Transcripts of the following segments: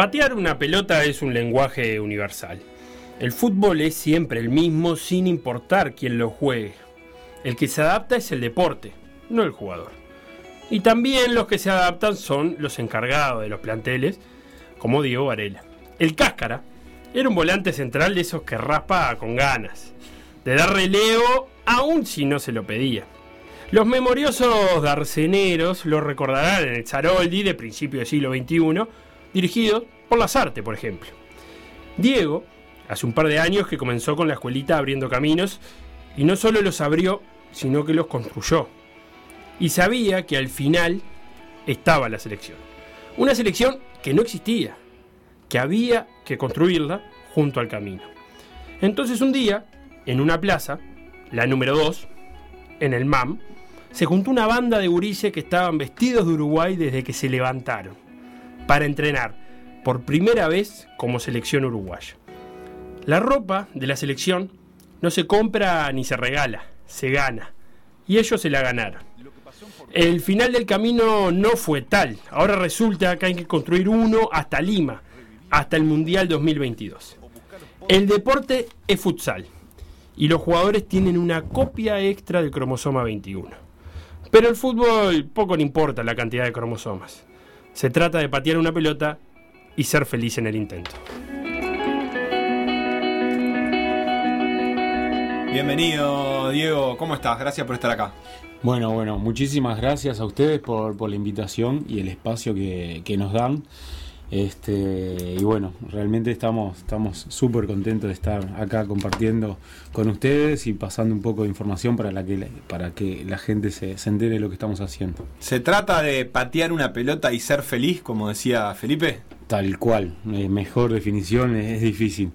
Patear una pelota es un lenguaje universal. El fútbol es siempre el mismo sin importar quién lo juegue. El que se adapta es el deporte, no el jugador. Y también los que se adaptan son los encargados de los planteles, como Diego Varela. El Cáscara era un volante central de esos que raspa con ganas, de dar relevo aun si no se lo pedía. Los memoriosos darceneros lo recordarán en el Zaroldi de principio del siglo XXI, dirigido por Lazarte, por ejemplo. Diego, hace un par de años que comenzó con la escuelita abriendo caminos, y no solo los abrió, sino que los construyó. Y sabía que al final estaba la selección. Una selección que no existía, que había que construirla junto al camino. Entonces un día, en una plaza, la número 2, en el MAM, se juntó una banda de gurises que estaban vestidos de Uruguay desde que se levantaron para entrenar por primera vez como selección uruguaya. La ropa de la selección no se compra ni se regala, se gana. Y ellos se la ganaron. El final del camino no fue tal. Ahora resulta que hay que construir uno hasta Lima, hasta el Mundial 2022. El deporte es futsal y los jugadores tienen una copia extra del cromosoma 21. Pero el fútbol poco le importa la cantidad de cromosomas. Se trata de patear una pelota y ser feliz en el intento. Bienvenido, Diego. ¿Cómo estás? Gracias por estar acá. Bueno, bueno, muchísimas gracias a ustedes por, por la invitación y el espacio que, que nos dan. Este, y bueno, realmente estamos estamos súper contentos de estar acá compartiendo con ustedes y pasando un poco de información para, la que, para que la gente se, se entere de lo que estamos haciendo. ¿Se trata de patear una pelota y ser feliz, como decía Felipe? Tal cual, eh, mejor definición es, es difícil.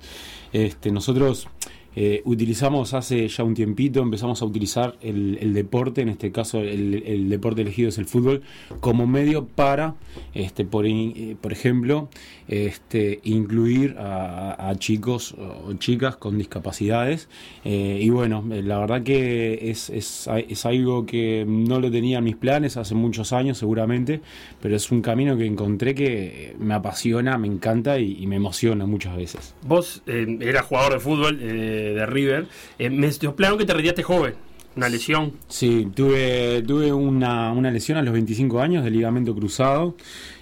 Este, nosotros eh, utilizamos hace ya un tiempito, empezamos a utilizar el, deporte, en este caso el, el, deporte elegido es el fútbol, como medio para, este, por, eh, por ejemplo, este, incluir a, chicos o chicas con discapacidades. Eh, y bueno, la verdad que es, es, es, algo que no lo tenía en mis planes hace muchos años seguramente, pero es un camino que encontré que me apasiona, me encanta y, me emociona muchas veces. Vos eras jugador de fútbol de River. Eh, me soplaron que te retiraste joven. Una lesión. Sí, tuve, tuve una, una, lesión a los 25 años de ligamento cruzado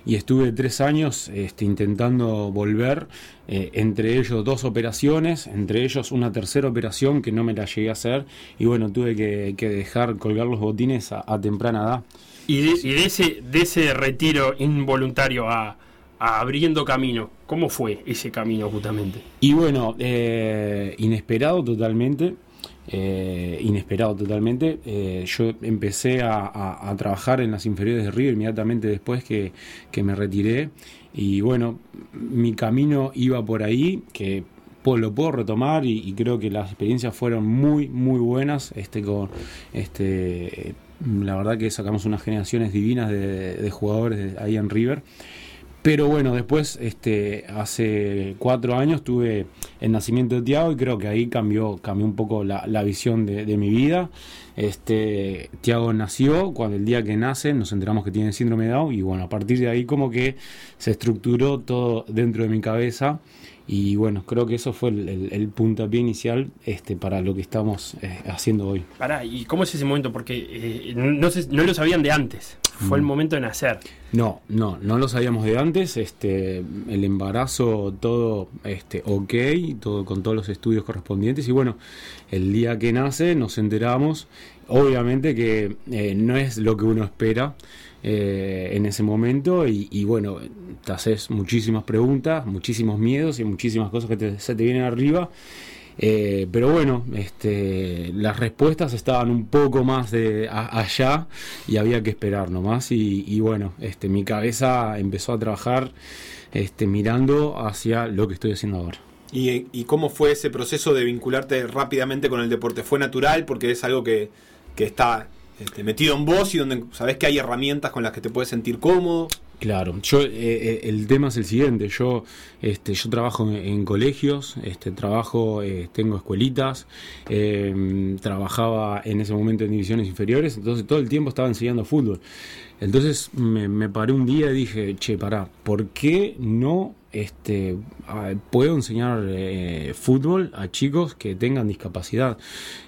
y estuve tres años este, intentando volver, eh, entre ellos dos operaciones, entre ellos una tercera operación que no me la llegué a hacer y bueno, tuve que, que dejar colgar los botines a, a temprana edad. Y, de, y de, ese, de ese retiro involuntario a, abriendo camino. ¿Cómo fue ese camino justamente? Y bueno, eh, inesperado totalmente. Eh, inesperado totalmente. Eh, yo empecé a, trabajar en las inferiores de River inmediatamente después que, que, me retiré. Y bueno, mi camino iba por ahí, que lo puedo retomar y, creo que las experiencias fueron muy, muy buenas. Este, con, este, la verdad que sacamos unas generaciones divinas de jugadores ahí en River. Pero bueno, después, este, hace cuatro años tuve el nacimiento de Tiago y creo que ahí cambió, cambió un poco la, la visión de, de, mi vida. Este, Tiago nació, cuando el día que nace nos enteramos que tiene síndrome de Down y bueno, a partir de ahí como que se estructuró todo dentro de mi cabeza y bueno, creo que eso fue el, el, puntapié inicial este, para lo que estamos eh, haciendo hoy. Pará, ¿y cómo es ese momento? Porque eh, no, se, no lo sabían de antes fue el momento de nacer. No, no, no lo sabíamos de antes. Este, el embarazo todo, este, ok, todo con todos los estudios correspondientes y bueno, el día que nace nos enteramos, obviamente que eh, no es lo que uno espera. Eh, en ese momento y, y, bueno, te haces muchísimas preguntas, muchísimos miedos y muchísimas cosas que te, se te vienen arriba Eh, pero bueno, este, las respuestas estaban un poco más de a- allá y había que esperar nomás. Y, y bueno, este, mi cabeza empezó a trabajar este, mirando hacia lo que estoy haciendo ahora. ¿Y, cómo fue ese proceso de vincularte rápidamente con el deporte? ¿Fue natural porque es algo que, que está este, metido en vos y donde sabés que hay herramientas con las que te puedes sentir cómodo? Claro, yo eh, eh, el tema es el siguiente, yo este yo trabajo en, colegios, este trabajo eh, tengo escuelitas, eh, trabajaba en ese momento en divisiones inferiores, entonces todo el tiempo estaba enseñando fútbol. Entonces me, me paré un día y dije, che, pará, ¿por qué no este, puedo enseñar eh, fútbol a chicos que tengan discapacidad?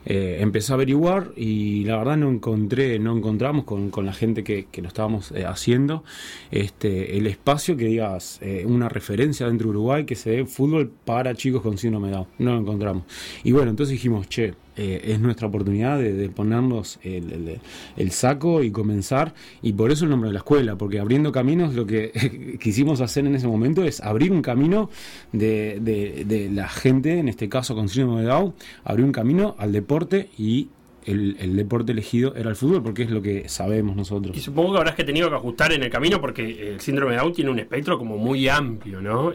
Eh, empecé a averiguar y la verdad no encontré, no encontramos con, con la gente que, que lo estábamos eh, haciendo este, el espacio que digas una referencia dentro de Uruguay que se dé fútbol para chicos con síndrome de Down. No lo encontramos. Y bueno, entonces dijimos, che, eh, es nuestra oportunidad de, ponernos el, saco y comenzar. Y por eso el nombre de la escuela, porque abriendo caminos lo que quisimos hacer en ese momento es abrir un camino de, de- la gente, en este caso con síndrome de Down, abrir un camino al deporte y el, deporte elegido era el fútbol, porque es lo que sabemos nosotros. Y supongo que habrás que tenido que ajustar en el camino porque el síndrome de Down tiene un espectro como muy amplio, ¿no?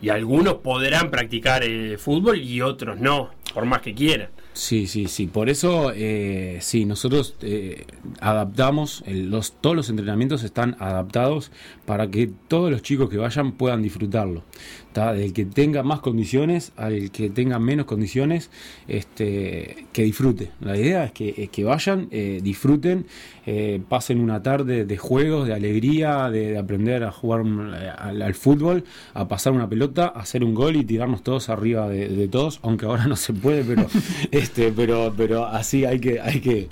Y algunos podrán practicar eh, fútbol y otros no, por más que quieran. Sí, sí, sí. Por eso, eh, sí, nosotros eh, adaptamos, el- los, todos los entrenamientos están adaptados para que todos los chicos que vayan puedan disfrutarlo. ¿tá? Del que tenga más condiciones al que tenga menos condiciones, este, que disfrute. La idea es que, es que vayan, eh, disfruten, eh, pasen una tarde de juegos, de alegría, de, de aprender a jugar eh, al, al fútbol, a pasar una pelota, a hacer un gol y tirarnos todos arriba de todos, aunque ahora no se puede, pero este, pero, pero así hay que, hay que,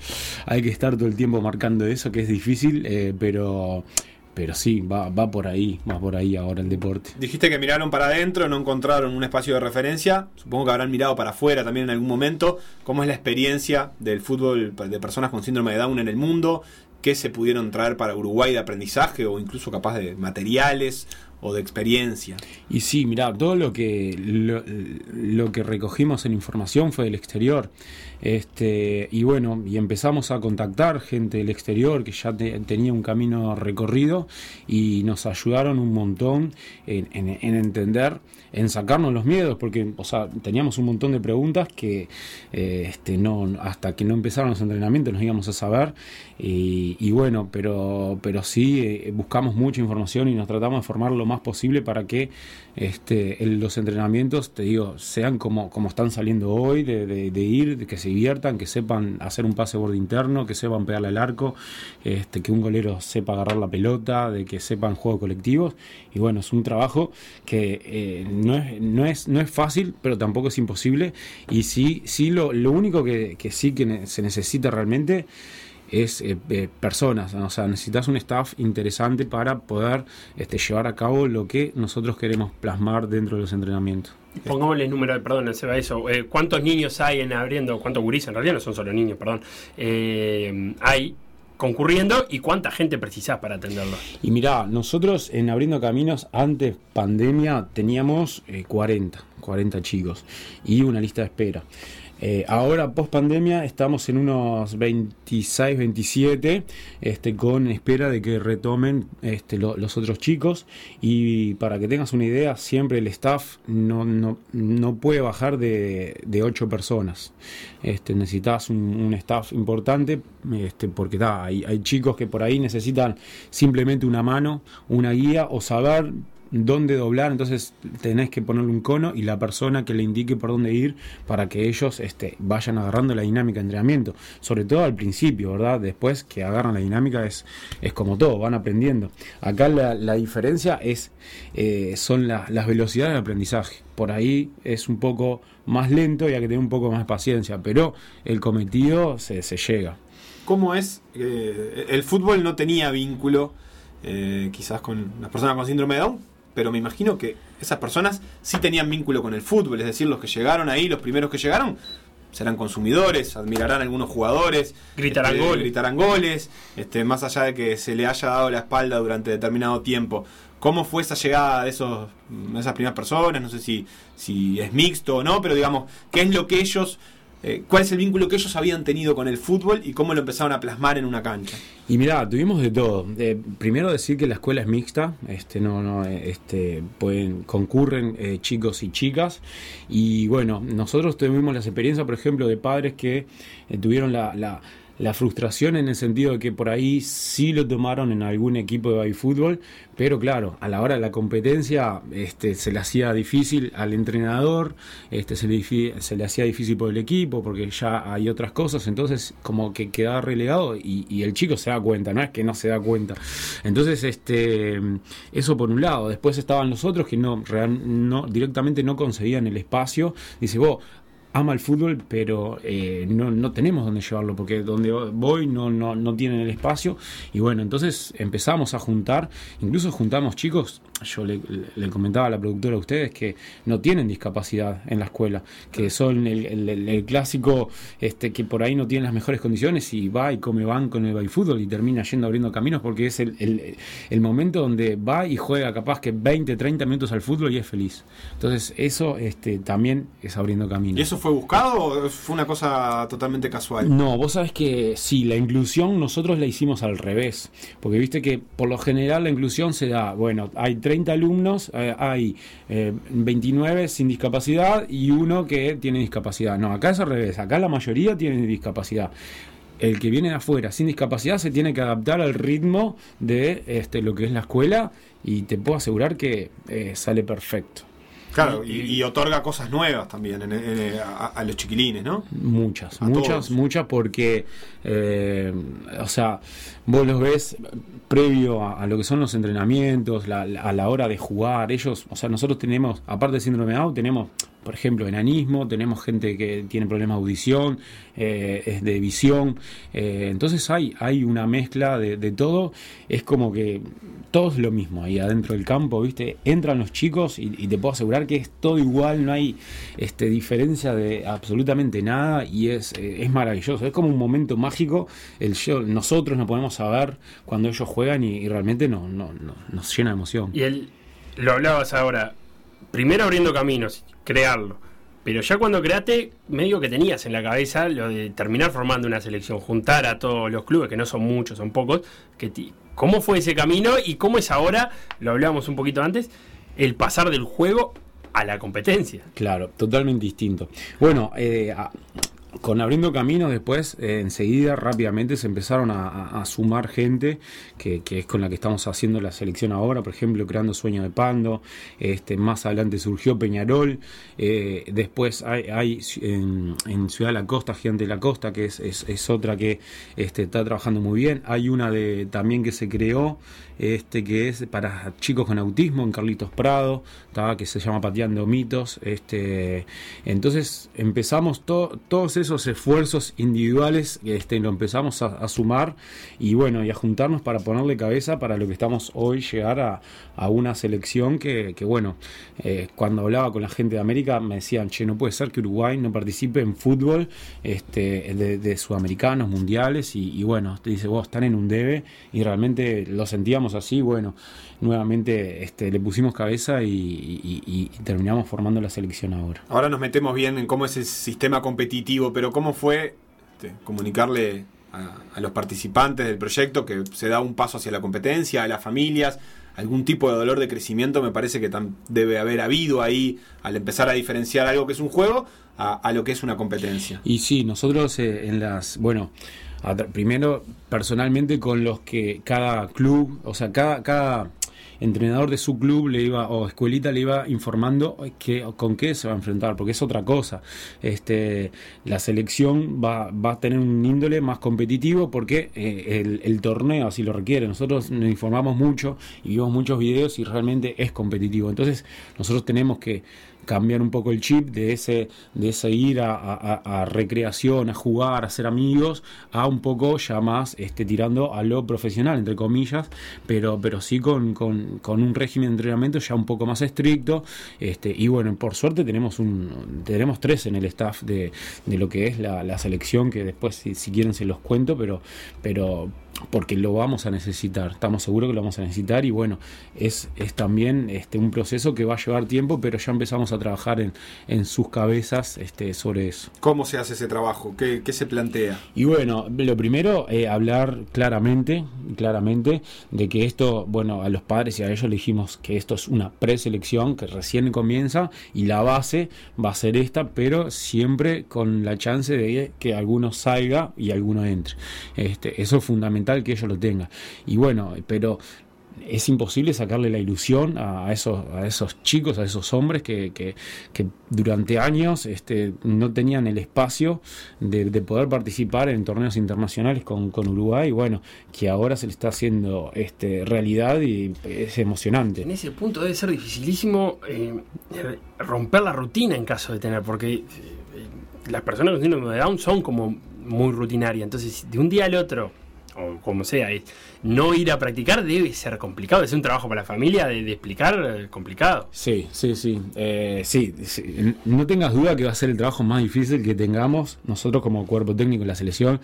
hay que estar todo el tiempo marcando eso, que es difícil, eh, pero, pero sí, va, va por ahí, va por ahí ahora el deporte. Dijiste que miraron para adentro, no encontraron un espacio de referencia. Supongo que habrán mirado para afuera también en algún momento. ¿Cómo es la experiencia del fútbol de personas con síndrome de Down en el mundo? ¿Qué se pudieron traer para Uruguay de aprendizaje o incluso capaz de materiales o de experiencia? Y sí, mirá, todo lo que lo, lo que recogimos en información fue del exterior. Este, y bueno, y empezamos a contactar gente del exterior que ya te- tenía un camino recorrido y nos ayudaron un montón en, en- en entender, en sacarnos los miedos, porque o sea, teníamos un montón de preguntas que eh, este, hasta que no empezaron los entrenamientos nos íbamos a saber. Y, bueno, pero, pero sí eh, buscamos mucha información y nos tratamos de formar lo más posible para que este, los entrenamientos, te digo, sean como, como están saliendo hoy, de, de- de ir, que se diviertan, que sepan hacer un pase borde interno, que sepan pegarle al arco, este, que un golero sepa agarrar la pelota, de que sepan juegos colectivos. Y bueno, es un trabajo que eh, no, es, no, es, no es fácil, pero tampoco es imposible. Y sí, sí lo, lo único que, que sí que se necesita realmente es eh, eh, personas, o sea, necesitas un staff interesante para poder este, llevar a cabo lo que nosotros queremos plasmar dentro de los entrenamientos. Pongámosle el número, perdón, se va eso. eh, ¿Cuántos niños hay en abriendo? ¿Cuántos gurises? En realidad no son solo niños, perdón. hay concurriendo y cuánta gente precisás para atenderlos. Y mirá, nosotros en Abriendo Caminos, antes pandemia, teníamos eh, 40, 40 chicos y una lista de espera. Eh, ahora, post pandemia, estamos en unos 26, 27, este, con espera de que retomen este, lo- los otros chicos. Y para que tengas una idea, siempre el staff no, no, no puede bajar de, de 8 personas. Este, necesitas un, staff importante este, porque hay, hay chicos que por ahí necesitan simplemente una mano, una guía o saber dónde doblar, entonces tenés que ponerle un cono y la persona que le indique por dónde ir para que ellos este, vayan agarrando la dinámica de entrenamiento, sobre todo al principio, ¿verdad? Después que agarran la dinámica es, es como todo, van aprendiendo. Acá la, la diferencia es eh, son la- las velocidades de aprendizaje. Por ahí es un poco más lento y hay que tener un poco más paciencia, pero el cometido se, se llega. ¿Cómo es? eh, el fútbol no tenía vínculo eh, quizás con las personas con síndrome de Down, pero me imagino que esas personas sí tenían vínculo con el fútbol, es decir, los que llegaron ahí, los primeros que llegaron, serán consumidores, admirarán a algunos jugadores, Gritarán este, goles. gritarán goles, este, más allá de que se le haya dado la espalda durante determinado tiempo. ¿Cómo fue esa llegada de esos, de esas primeras personas? No sé si, si es mixto o no, pero digamos, ¿qué es lo que ellos, eh, cuál es el vínculo que ellos habían tenido con el fútbol y cómo lo empezaron a plasmar en una cancha? Y mira, tuvimos de todo. Eh, primero decir que la escuela es mixta, este, no, no, este, pueden, concurren eh, chicos y chicas. Y bueno, nosotros tuvimos las experiencias, por ejemplo, de padres que tuvieron la, la frustración en el sentido de que por ahí sí lo tomaron en algún equipo de fútbol, pero claro, a la hora de la competencia este, se le hacía difícil al entrenador, este, se, le, se le hacía difícil por el equipo porque ya hay otras cosas, entonces como que quedaba relegado y, el chico se da cuenta, no es que no se da cuenta. Entonces, este, eso por un lado. Después estaban los otros que no, no directamente no conseguían el espacio. Dice, vos, ama el fútbol, pero eh, no, no tenemos dónde llevarlo, porque donde voy no, no, no tienen el espacio. Y bueno, entonces empezamos a juntar, incluso juntamos chicos, yo le, le comentaba a la productora a ustedes que no tienen discapacidad en la escuela, que son el, el- el- el clásico este, que por ahí no tienen las mejores condiciones y va y come banco en el fútbol y termina yendo abriendo caminos porque es el, el- momento donde va y juega capaz que 20, 30 minutos al fútbol y es feliz. Entonces eso este, también es abriendo caminos. ¿Y eso fue buscado o fue una cosa totalmente casual? No, vos sabés que sí, la inclusión nosotros la hicimos al revés, porque viste que por lo general la inclusión se da, bueno, hay 30 alumnos, eh, hay eh, 29 sin discapacidad y uno que tiene discapacidad. No, acá es al revés, acá la mayoría tiene discapacidad. El que viene de afuera sin discapacidad se tiene que adaptar al ritmo de este, lo que es la escuela y te puedo asegurar que eh, sale perfecto. Claro, y, y otorga cosas nuevas también en- en- a, a los chiquilines, ¿no? Muchas, A muchas, todos. muchas, porque, eh, o sea, vos los ves previo a, a lo que son los entrenamientos, la- la- a la hora de jugar, ellos, o sea, nosotros tenemos, aparte de síndrome de Down, tenemos, por ejemplo, enanismo, tenemos gente que tiene problemas de audición, eh, de visión, eh, entonces hay, hay una mezcla de, todo, es como que todo es lo mismo ahí adentro del campo, ¿viste? Entran los chicos y, te puedo asegurar que es todo igual, no hay este, diferencia de absolutamente nada y es, eh, es maravilloso, es como un momento mágico, el show- nosotros nos ponemos a ver cuando ellos juegan y, realmente no, no, no- nos llena de emoción. Y él, lo hablabas ahora, primero abriendo caminos, crearlo. Pero ya cuando creaste, medio que tenías en la cabeza lo de terminar formando una selección, juntar a todos los clubes, que no son muchos, son pocos. Que ¿Cómo fue ese camino y cómo es ahora, lo hablábamos un poquito antes, el pasar del juego a la competencia? Claro, totalmente distinto. Bueno, eh, con abriendo caminos después, eh, enseguida, rápidamente se empezaron a, sumar gente que, es con la que estamos haciendo la selección ahora, por ejemplo, creando Sueño de Pando, este, más adelante surgió Peñarol, eh, después hay, en, Ciudad de la Costa, Gigante de la Costa, que es, es- es otra que este, está trabajando muy bien, hay una de también que se creó, este que es para chicos con autismo en Carlitos Prado, ¿tá? que se llama Pateando Mitos. Este, entonces empezamos to- todos esos esfuerzos individuales, este, lo empezamos a, sumar y bueno, y a juntarnos para ponerle cabeza para lo que estamos hoy, llegar a, a una selección que, que bueno, eh, cuando hablaba con la gente de América me decían, che, no puede ser que Uruguay no participe en fútbol este, de, de sudamericanos, mundiales y, y bueno, te dice, vos están en un debe y realmente lo sentíamos así, bueno, nuevamente este, le pusimos cabeza y, y- y- y terminamos formando la selección ahora. Ahora nos metemos bien en cómo es el sistema competitivo, pero ¿cómo fue este, comunicarle a, a los participantes del proyecto que se da un paso hacia la competencia, a las familias? Algún tipo de dolor de crecimiento me parece que debe haber habido ahí al empezar a diferenciar algo que es un juego a, a lo que es una competencia. Y sí, nosotros eh, en las, bueno, primero personalmente con los que cada club, o sea, cada, cada entrenador de su club le iba, o escuelita le iba informando que, con qué se va a enfrentar, porque es otra cosa. Este, la selección va, va a tener un índole más competitivo porque eh, el, el torneo así lo requiere. Nosotros nos informamos mucho y vimos muchos videos y realmente es competitivo. Entonces nosotros tenemos que cambiar un poco el chip de ese, de ese ir a, recreación, a jugar, a ser amigos, a un poco ya más este, tirando a lo profesional, entre comillas, pero, pero sí con, con- con un régimen de entrenamiento ya un poco más estricto. Este, y bueno, por suerte tenemos un tenemos tres en el staff de, de lo que es la, la selección, que después si, si quieren se los cuento, pero, pero porque lo vamos a necesitar, estamos seguros que lo vamos a necesitar y bueno, es, es también este, un proceso que va a llevar tiempo, pero ya empezamos a trabajar en, en sus cabezas este, sobre eso. ¿Cómo se hace ese trabajo? ¿Qué, qué se plantea? Y bueno, lo primero, eh, hablar claramente, claramente, de que esto, bueno, a los padres y a ellos le dijimos que esto es una preselección que recién comienza y la base va a ser esta, pero siempre con la chance de que alguno salga y alguno entre. Este, eso es fundamental que ellos lo tengan. Y bueno, pero es imposible sacarle la ilusión a esos, a esos chicos, a esos hombres que, que, durante años este, no tenían el espacio de, de, poder participar en torneos internacionales con, con Uruguay, bueno, que ahora se le está haciendo este, realidad y es emocionante. En ese punto debe ser dificilísimo eh, romper la rutina en caso de tener, porque eh, las personas con síndrome de Down son como muy rutinarias, entonces de un día al otro å komme seg. Jeg, no ir a practicar debe ser complicado, es un trabajo para la familia de, explicar eh, complicado. Sí, sí, sí, eh, sí, sí, no tengas duda que va a ser el trabajo más difícil que tengamos nosotros como cuerpo técnico en la selección,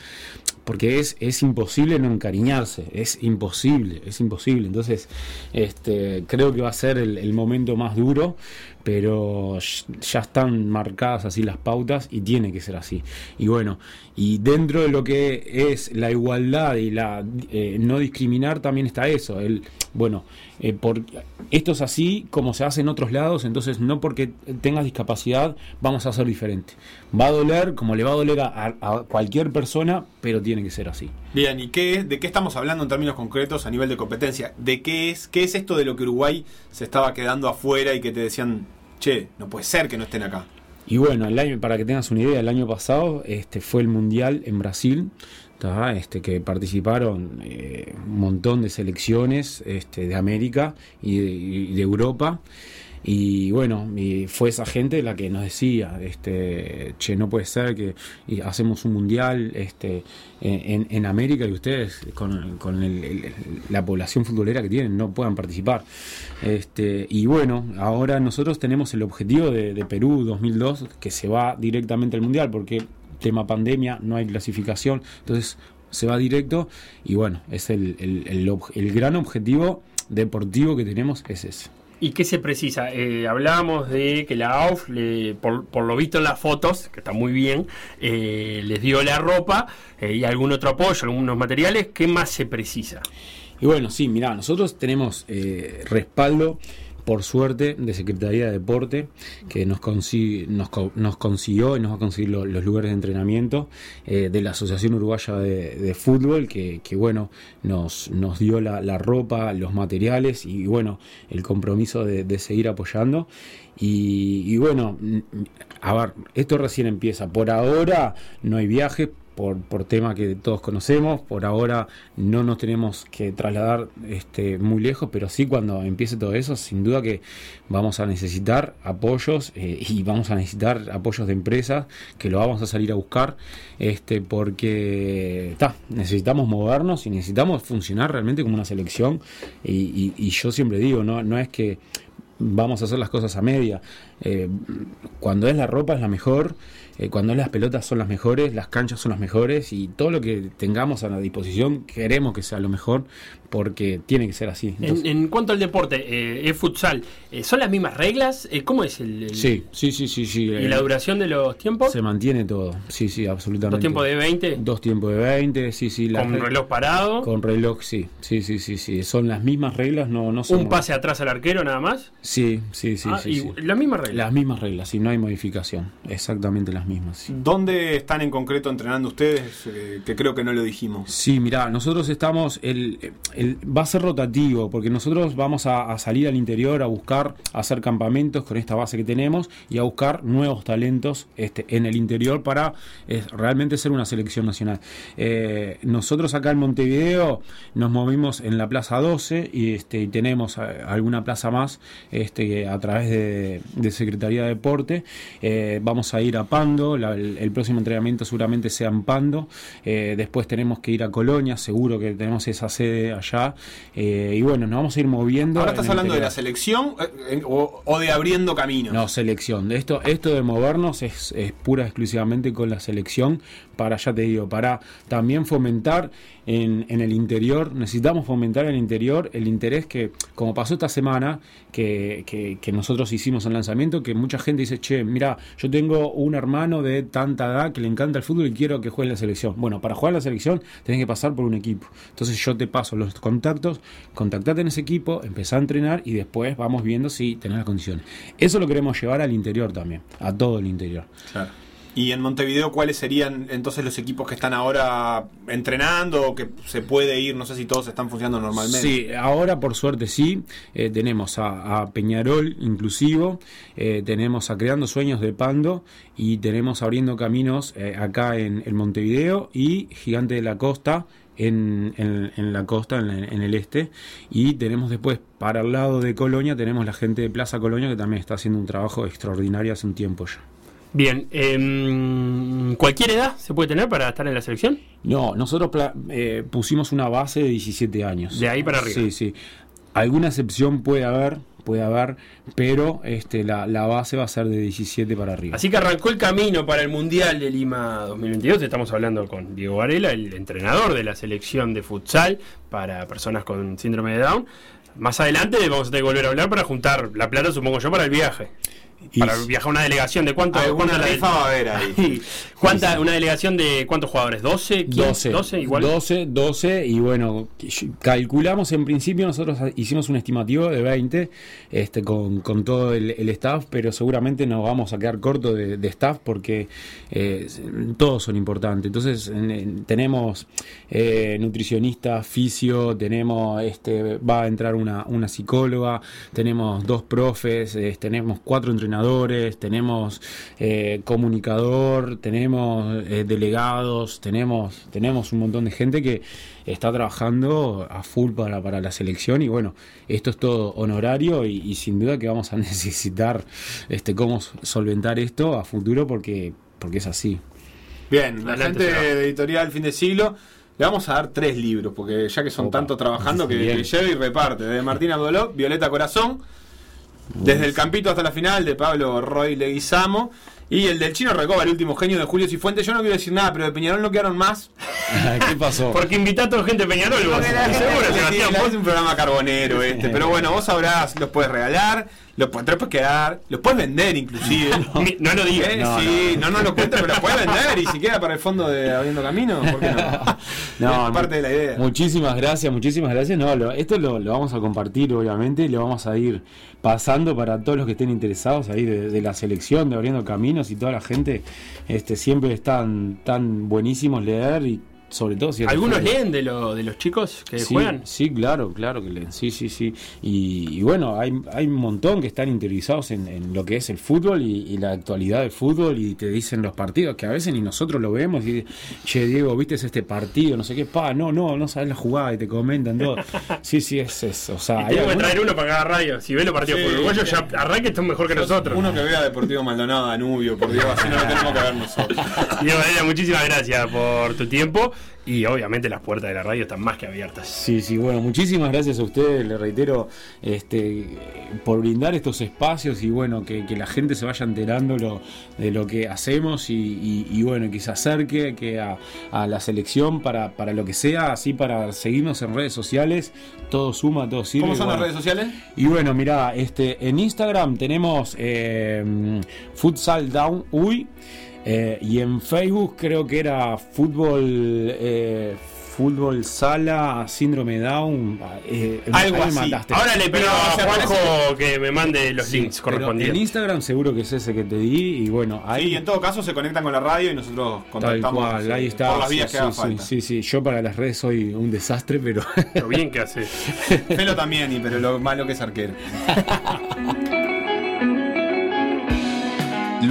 porque es, es imposible no encariñarse, es imposible, es imposible. Entonces, este, creo que va a ser el, el momento más duro, pero ya están marcadas así las pautas y tiene que ser así. Y bueno, y dentro de lo que es la igualdad y la eh, no discriminar también está eso, el bueno, eh, por, esto es así como se hace en otros lados, entonces no porque tengas discapacidad vamos a ser diferente. Va a doler como le va a doler a, cualquier persona, pero tiene que ser así. Bien, ¿y qué, de qué estamos hablando en términos concretos a nivel de competencia? ¿De qué es, qué es esto de lo que Uruguay se estaba quedando afuera y que te decían, che, no puede ser que no estén acá? Y bueno, el año, para que tengas una idea, el año pasado este, fue el Mundial en Brasil, este, que participaron eh, un montón de selecciones este, de América y de, y de Europa. Y bueno, fue esa gente la que nos decía, este, che, no puede ser que hacemos un mundial este, en, América y ustedes con, la población futbolera que tienen no puedan participar. Este, y bueno, ahora nosotros tenemos el objetivo de, Perú 2002 que se va directamente al mundial porque tema pandemia, no hay clasificación, entonces se va directo y bueno, es el, el gran objetivo deportivo que tenemos es ese. ¿Y qué se precisa? Eh, hablábamos de que la AUF, le, por, lo visto en las fotos, que está muy bien, eh, les dio la ropa eh, y algún otro apoyo, algunos materiales. ¿Qué más se precisa? Y bueno, sí, mira, nosotros tenemos eh, respaldo por suerte, de Secretaría de Deporte, que nos, consigue, nos, consiguió y nos va a conseguir los, lugares de entrenamiento, eh, de la Asociación Uruguaya de, Fútbol, que, que, bueno, nos, nos dio la, ropa, los materiales y bueno, el compromiso de, de seguir apoyando. Y, y, bueno, a ver, esto recién empieza. Por ahora no hay viajes, por, por tema que todos conocemos. Por ahora no nos tenemos que trasladar este, muy lejos, pero sí cuando empiece todo eso, sin duda que vamos a necesitar apoyos eh, y vamos a necesitar apoyos de empresas que lo vamos a salir a buscar, este, porque ta, necesitamos movernos y necesitamos funcionar realmente como una selección. Y, y, yo siempre digo, no, no es que vamos a hacer las cosas a media. Eh, cuando es la ropa es la mejor, eh, cuando es las pelotas son las mejores, las canchas son las mejores y todo lo que tengamos a la disposición queremos que sea lo mejor porque tiene que ser así. Entonces, en, en, cuanto al deporte, eh, es futsal, eh, ¿son las mismas reglas? Eh, ¿Cómo es el, el, Sí, sí, sí, sí. sí ¿Y la duración de los tiempos? Se mantiene todo, sí, sí, absolutamente. ¿Dos tiempos de 20? Dos tiempos de 20, sí, sí. ¿Con reloj parado? Con reloj, sí, sí, sí, sí, sí. Son las mismas reglas, no, no son... ¿Un pase atrás al arquero nada más? Sí, sí, sí. Ah, sí, y sí. las mismas reglas. Las mismas reglas, y no hay modificación, exactamente las mismas. Sí. ¿Dónde están en concreto entrenando ustedes? Eh, que creo que no lo dijimos. Sí, mirá, nosotros estamos, el, el va a ser rotativo porque nosotros vamos a, a, salir al interior a buscar, a hacer campamentos con esta base que tenemos y a buscar nuevos talentos este, en el interior para eh, realmente ser una selección nacional. Eh, nosotros acá en Montevideo nos movimos en la Plaza 12 y, este, y tenemos alguna plaza más este, a través de, de Secretaría de Deporte. Eh, vamos a ir a Pando, la- el, el próximo entrenamiento seguramente sea en Pando. Eh, después tenemos que ir a Colonia, seguro que tenemos esa sede allá. Eh, y bueno, nos vamos a ir moviendo. Ahora estás hablando de la selección o, o de abriendo caminos. No, selección. Esto, esto de movernos es, es pura exclusivamente con la selección para, ya te digo, para también fomentar en, el interior, necesitamos fomentar en el interior el interés que, como pasó esta semana, que, que- que nosotros hicimos el lanzamiento, que mucha gente dice, che, mira, yo tengo un hermano de tanta edad que le encanta el fútbol y quiero que juegue en la selección. Bueno, para jugar en la selección tenés que pasar por un equipo. Entonces yo te paso los contactos, contactate en ese equipo, empezá a entrenar y después vamos viendo si tenés las condiciones. Eso lo queremos llevar al interior también, a todo el interior. Claro. Y en Montevideo, ¿cuáles serían entonces los equipos que están ahora entrenando o que se puede ir? No sé si todos están funcionando normalmente. Sí, ahora por suerte sí. Eh, tenemos a, Peñarol inclusivo, eh, tenemos a Creando Sueños de Pando y tenemos Abriendo Caminos eh, acá en, en Montevideo y Gigante de la Costa. En la costa, en, en el este, y tenemos después para el lado de Colonia, tenemos la gente de Plaza Colonia que también está haciendo un trabajo extraordinario hace un tiempo ya. Bien, em, ¿cualquier edad se puede tener para estar en la selección? No, nosotros eh, pusimos una base de 17 años. De ahí para arriba. Sí, sí. Alguna excepción puede haber, puede haber, pero este, la, la base va a ser de 17 para arriba. Así que arrancó el camino para el Mundial de Lima 2022. Estamos hablando con Diego Varela, el entrenador de la selección de futsal para personas con síndrome de Down. Más adelante vamos a tener que volver a hablar para juntar la plata, supongo yo, para el viaje. Y para viajar una delegación de cuánto cuánta la- va a haber ahí. ¿Cuánta, una delegación de cuántos jugadores? ¿12? 15? 12 igual. 12, 12 y bueno, calculamos en principio, nosotros hicimos un estimativo de 20 este, con, con todo el, el staff, pero seguramente nos vamos a quedar corto de, de staff porque eh, todos son importantes. Entonces en- en- tenemos eh, nutricionista, fisio, tenemos, este, va a entrar una, una psicóloga, tenemos dos profes, eh, tenemos cuatro entrenadores, tenemos eh, comunicador, tenemos eh, delegados, tenemos, tenemos un montón de gente que está trabajando a full para, para la selección y bueno, esto es todo honorario y, y sin duda que vamos a necesitar este, cómo solventar esto a futuro porque, porque es así. Bien, la gente de editorial Fin de Siglo. Le vamos a dar tres libros, porque ya que son Opa. tanto trabajando que, que lleva y reparte. De Martín Abdoló, Violeta Corazón. Desde el campito hasta la final de Pablo Roy Leguizamo. Y el del chino Recoba, el último genio de Julio Cifuentes. Yo no quiero decir nada, pero de Peñarol no quedaron más. ¿Qué pasó? Porque invita a toda gente de Peñarol. Seguro, Sebastián, vos- es un programa carbonero este. Pero bueno, vos sabrás, los puedes regalar, los puedes, quedar, los puedes vender inclusive. No lo digas. Eh, No, sí, no, no, lo cuentes, pero los puedes vender y si queda para el fondo de Abriendo Camino, ¿por qué no? No, es parte de la idea. Muchísimas gracias, muchísimas gracias. No, lo- esto lo, lo vamos a compartir, obviamente, y lo vamos a ir pasando para todos los que estén interesados ahí de, de la selección, de abriendo y toda la gente. Este, siempre están tan buenísimos leer y sobre todo si ¿Algunos leen de, lo, de los chicos que Sí, juegan? sí, claro, claro que leen. Sí, sí, sí. Y, y bueno, hay, hay un montón que están interiorizados en, en lo que es el fútbol y, y la actualidad del fútbol y te dicen los partidos que a veces ni nosotros lo vemos y che, Diego, ¿viste este partido? No sé qué, pa, no, no, no sabes la jugada y te comentan todo. Sí, sí, es eso. O sea, Y que traer uno para cada radio. Si ve los partidos Sí, uruguayos, sí. ya arranque están mejor que nosotros. Uno que vea Deportivo Maldonado, Danubio, por Dios, así no lo tenemos que ver nosotros. Diego Varela, muchísimas gracias por tu tiempo. Y obviamente las puertas de la radio están más que abiertas. Sí, sí, bueno, muchísimas gracias a ustedes, le reitero, este, por brindar estos espacios y bueno, que, que la gente se vaya enterando lo, de lo que hacemos y, y- y, bueno, que se acerque que a, a la selección para, para lo que sea, así para seguirnos en redes sociales, todo suma, todo sirve. ¿Cómo son las redes sociales? Y bueno, mira, este, en Instagram tenemos eh, Futsal Down Uy. Eh, y en Facebook creo que era fútbol eh, fútbol sala síndrome Down eh, Algo ahí me así. mataste. Ahora le pido Pero, a ¿se Juanjo que me mande los Sí, links pero correspondientes. en Instagram seguro que es ese que te di y bueno ahí Sí, y en todo caso se conectan con la radio y nosotros tal contactamos cual ahí está por las vías sí, que haga sí, falta. sí, sí, yo para las redes soy un desastre pero Lo bien que hace. Felo también, y pero lo malo que es arquero.